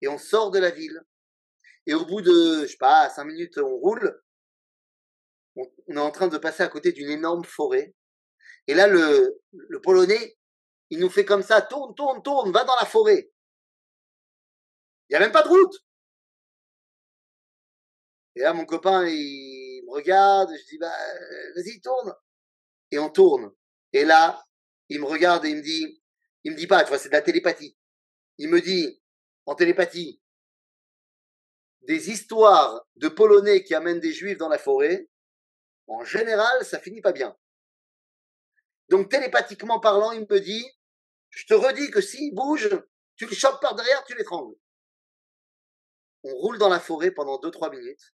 et on sort de la ville, et au bout de, je sais pas, cinq minutes, on roule, on, est en train de passer à côté d'une énorme forêt, et là, le, le Polonais, il nous fait comme ça, tourne, tourne, tourne, va dans la forêt. Il n'y a même pas de route. Et là, mon copain, il regarde, je dis, bah, vas-y, tourne. Et on tourne. Et là, il me regarde et il me dit, il me dit pas, tu vois, c'est de la télépathie. Il me dit, en télépathie, des histoires de Polonais qui amènent des Juifs dans la forêt, en général, ça finit pas bien. Donc, télépathiquement parlant, il me dit, je te redis que s'il bouge, tu le chopes par derrière, tu l'étrangles. On roule dans la forêt pendant 2-3 minutes,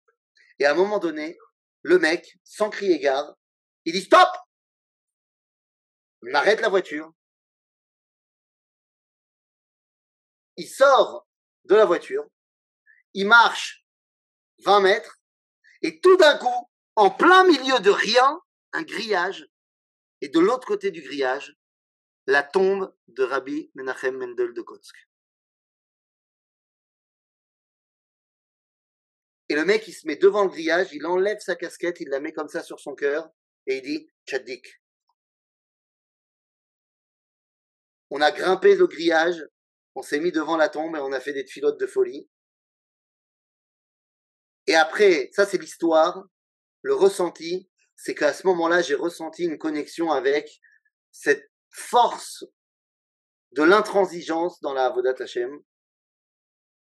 et à un moment donné, le mec, sans crier gare, il dit stop on arrête la voiture. Il sort de la voiture. Il marche 20 mètres. Et tout d'un coup, en plein milieu de rien, un grillage. Et de l'autre côté du grillage, la tombe de Rabbi Menachem Mendel de Kotsk. Et le mec, il se met devant le grillage, il enlève sa casquette, il la met comme ça sur son cœur, et il dit Tchadik. On a grimpé le grillage, on s'est mis devant la tombe et on a fait des filotes de folie. Et après, ça c'est l'histoire, le ressenti, c'est qu'à ce moment-là, j'ai ressenti une connexion avec cette force de l'intransigeance dans la Avodat Hashem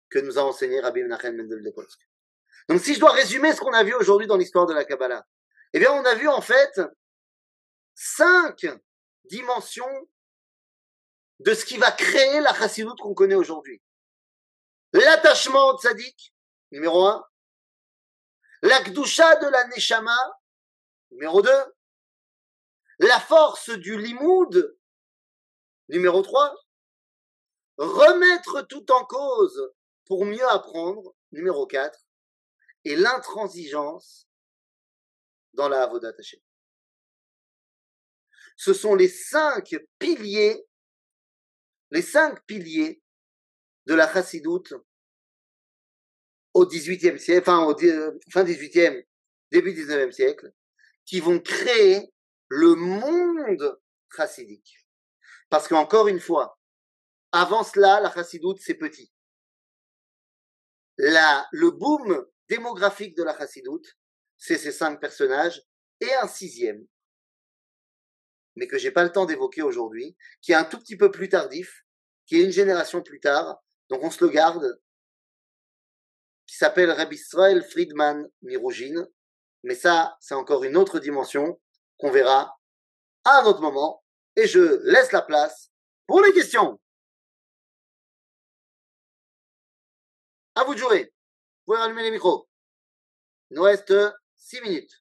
que nous a enseigné Rabbi Menachem Mendel de Polsk. Donc si je dois résumer ce qu'on a vu aujourd'hui dans l'histoire de la Kabbalah, eh bien on a vu en fait cinq dimensions de ce qui va créer la chassidoute qu'on connaît aujourd'hui. L'attachement au tzaddik, numéro un. La kdusha de la neshama, numéro deux. La force du limoud, numéro trois. Remettre tout en cause pour mieux apprendre, numéro quatre. Et l'intransigeance dans la avodat Ce sont les cinq piliers les cinq piliers de la chassidoute au XVIIIe siècle, enfin au fin XVIIIe, début XIXe siècle, qui vont créer le monde chassidique. Parce qu'encore une fois, avant cela, la chassidoute, c'est petit. La, le boom démographique de la chassidoute, c'est ces cinq personnages et un sixième, mais que j'ai pas le temps d'évoquer aujourd'hui, qui est un tout petit peu plus tardif, qui est une génération plus tard, donc on se le garde, qui s'appelle Rabbi Israel Friedman Mirogine, mais ça, c'est encore une autre dimension qu'on verra à un autre moment, et je laisse la place pour les questions. À vous de jouer. Pouvez rallumer les micros. Il nous reste six minutes.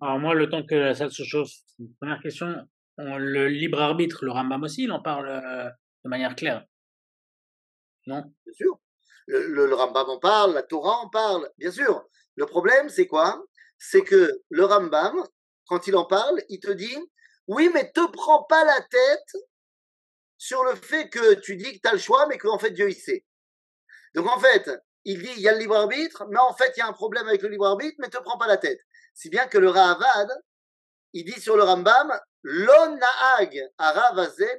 Alors moi, le temps que la salle se chauffe, première question, le libre arbitre, le Rambam aussi, il en parle euh, de manière claire? Non? Bien sûr. Le, Rambam en parle, la Torah en parle, bien sûr. Le problème, c'est quoi? C'est que le Rambam, quand il en parle, il te dit, oui, mais te prends pas la tête sur le fait que tu dis que tu as le choix, mais qu'en fait Dieu il sait. Donc en fait, il dit il y a le libre arbitre, mais en fait il y a un problème avec le libre arbitre, mais te prends pas la tête. Si bien que le Ravad, il dit sur le Rambam, Lo naag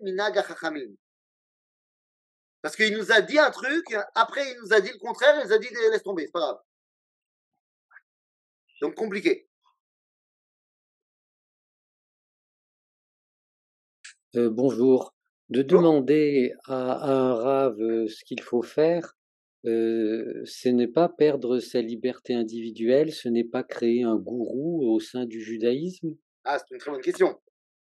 minag Parce qu'il nous a dit un truc, après il nous a dit le contraire, il nous a dit laisse tomber, c'est pas grave. Donc compliqué. Euh, bonjour. De demander à, un rave euh, ce qu'il faut faire, euh, ce n'est pas perdre sa liberté individuelle, ce n'est pas créer un gourou au sein du judaïsme? Ah, c'est une très bonne question.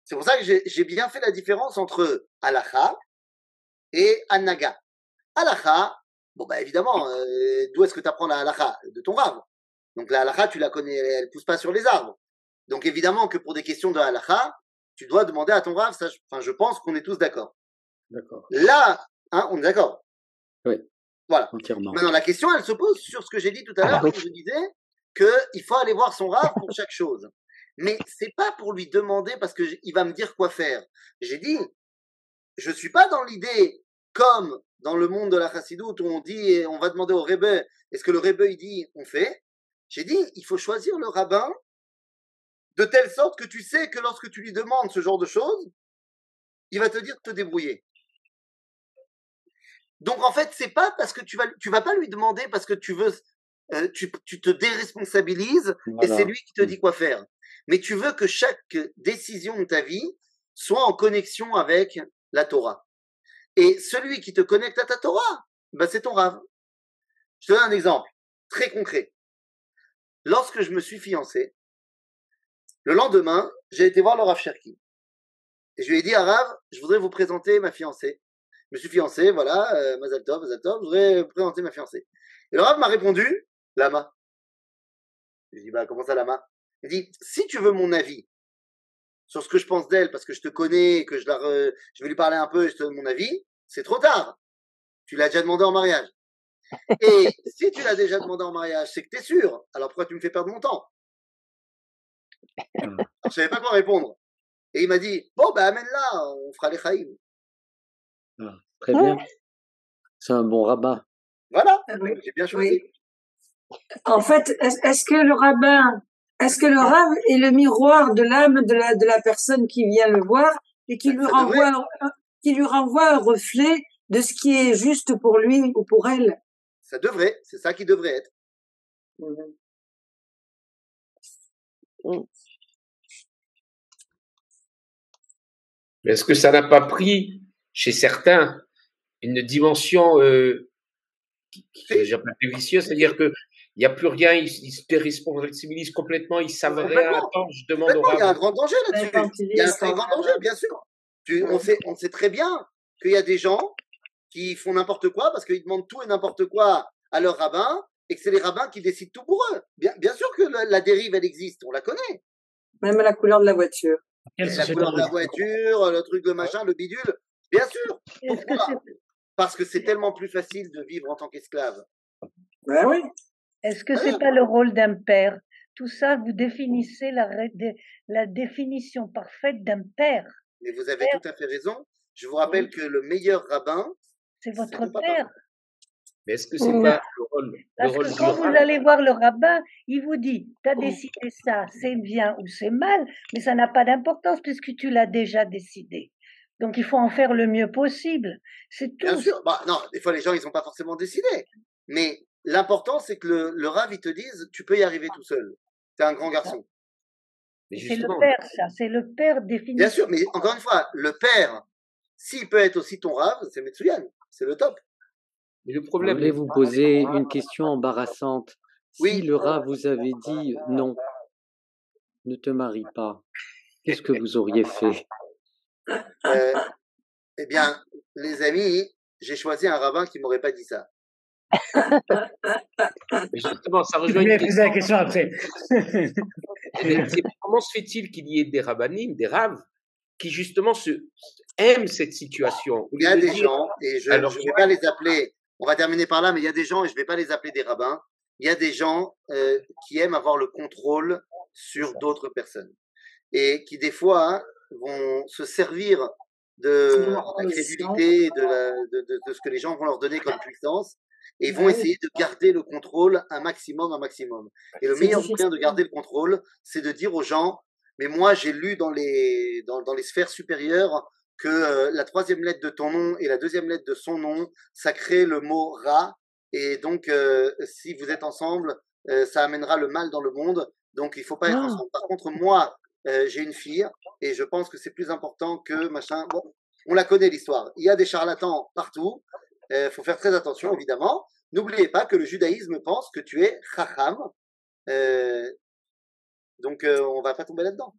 C'est pour ça que j'ai bien fait la différence entre halacha et anaga. Halacha, bon bah évidemment, d'où est-ce que tu apprends la halacha? De ton rave. Donc la halacha, tu la connais, elle pousse pas sur les arbres. Donc évidemment que pour des questions de halacha, tu dois demander à ton rave, ça, enfin, je pense qu'on est tous d'accord. D'accord. Là, hein, on est d'accord. Oui. Voilà. Entièrement. Maintenant, la question, elle se pose sur ce que j'ai dit tout à l'heure, quand je disais qu'il faut aller voir son rave pour chaque chose. Mais c'est pas pour lui demander parce qu'il va me dire quoi faire. J'ai dit, je suis pas dans l'idée comme dans le monde de la chassidoute où on dit, on va demander au rebbe, est-ce que le rebbe il dit, on fait? J'ai dit, il faut choisir le rabbin de telle sorte que tu sais que lorsque tu lui demandes ce genre de choses, il va te dire de te débrouiller. Donc en fait, c'est pas parce que tu vas, tu vas pas lui demander parce que tu veux, euh, tu, tu, te déresponsabilises et c'est lui qui te dit quoi faire. Mais tu veux que chaque décision de ta vie soit en connexion avec la Torah. Et celui qui te connecte à ta Torah, ben c'est ton rave. Je te donne un exemple très concret. Lorsque je me suis fiancé, le lendemain, j'ai été voir le Rav Cherki. Et je lui ai dit à Rav, je voudrais vous présenter ma fiancée. Je suis fiancé, voilà, euh, Mazal Tov, Mazal Tov, je voudrais vous présenter ma fiancée. Et le Rav m'a répondu, Lama. Je lui ai dit, bah, comment ça, Lama? Il dit, si tu veux mon avis sur ce que je pense d'elle, parce que je te connais, que je, la je vais lui parler un peu et je te donne mon avis, c'est trop tard. Tu l'as déjà demandé en mariage. Et si tu l'as déjà demandé en mariage, c'est que tu es sûr. Alors pourquoi tu me fais perdre mon temps? Je je savais pas quoi répondre. Et il m'a dit, bon, ben amène-la, on fera les chaïm. Ah, très bien. C'est un bon rabbin. Voilà, ah j'ai bien choisi. En fait, est-ce que le rabbin, est-ce que le rabbin est le miroir de l'âme de la, de la personne qui vient le voir et qui lui, renvoie, qui lui renvoie un reflet de ce qui est juste pour lui ou pour elle? Ça devrait, c'est ça qui devrait être. Mmh Mais est-ce que ça n'a pas pris chez certains une dimension euh, qui j'appelle vicieuse, c'est-à-dire que il n'y a plus rien, ils, se déresponsabilisent complètement, ils savent rien attendre. Je demande au Il y a un grand danger là-dessus. Il y a un grand danger, bien sûr. on, sait, on sait très bien qu'il y a des gens qui font n'importe quoi parce qu'ils demandent tout et n'importe quoi à leur rabbin et que c'est les rabbins qui décident tout pour eux. Bien, bien sûr que la dérive, elle existe, on la connaît. Même la couleur de la voiture la couleur de la voiture, le truc, le machin, le bidule. Bien sûr. Pourquoi? Parce que c'est tellement plus facile de vivre en tant qu'esclave. Ben oui. Est-ce que c'est pas le rôle d'un père? Tout ça, vous définissez la, la définition parfaite d'un père. Mais vous avez tout à fait raison. Je vous rappelle que le meilleur rabbin, c'est votre père. Mais est-ce que c'est pas le rôle, Parce que quand vous allez voir le rabbin, il vous dit, tu as décidé ça, c'est bien ou c'est mal, mais ça n'a pas d'importance puisque tu l'as déjà décidé. Donc il faut en faire le mieux possible. C'est tout. Bien sûr. Bah, non, des fois les gens ils sont pas forcément décidés. Mais l'important c'est que le, le Rav il te dise, tu peux y arriver tout seul. Tu es un grand garçon. C'est le père, ça. C'est le père défini. Bien sûr, mais encore une fois, le père, s'il peut être aussi ton Rav, c'est Metsuyan. C'est le top. Mais le problème. Je voulais vous poser une question embarrassante? Si le rat vous avait dit non, ne te marie pas, qu'est-ce que vous auriez fait? (laughs) Euh, Eh bien, les amis, j'ai choisi un rabbin qui m'aurait pas dit ça. justement, ça rejoint une question. la question après. (laughs) comment se fait-il qu'il y ait des rabbinim, des raves, qui justement se, aiment cette situation? Il y a des gens, et je ne vais pas les appeler on va terminer par là, mais il y a des gens, et je ne vais pas les appeler des rabbins, il y a des gens euh, qui aiment avoir le contrôle sur d'autres personnes et qui des fois vont se servir de la crédulité, de, de, de, ce que les gens vont leur donner comme puissance et ils vont essayer de garder le contrôle un maximum, un maximum. Et le meilleur moyen de garder le contrôle, c'est de dire aux gens, mais moi j'ai lu dans les, dans, dans les sphères supérieures que euh, la troisième lettre de ton nom et la deuxième lettre de son nom, ça crée le mot Ra, et donc euh, si vous êtes ensemble, euh, ça amènera le mal dans le monde, donc il faut pas être Ah. ensemble. Par contre, moi, euh, j'ai une fille, et je pense que c'est plus important que machin. Bon, on la connaît l'histoire. Il y a des charlatans partout. Il faut faire très attention, évidemment. N'oubliez pas que le judaïsme pense que tu es chacham. Euh, donc, euh, on va pas tomber là-dedans.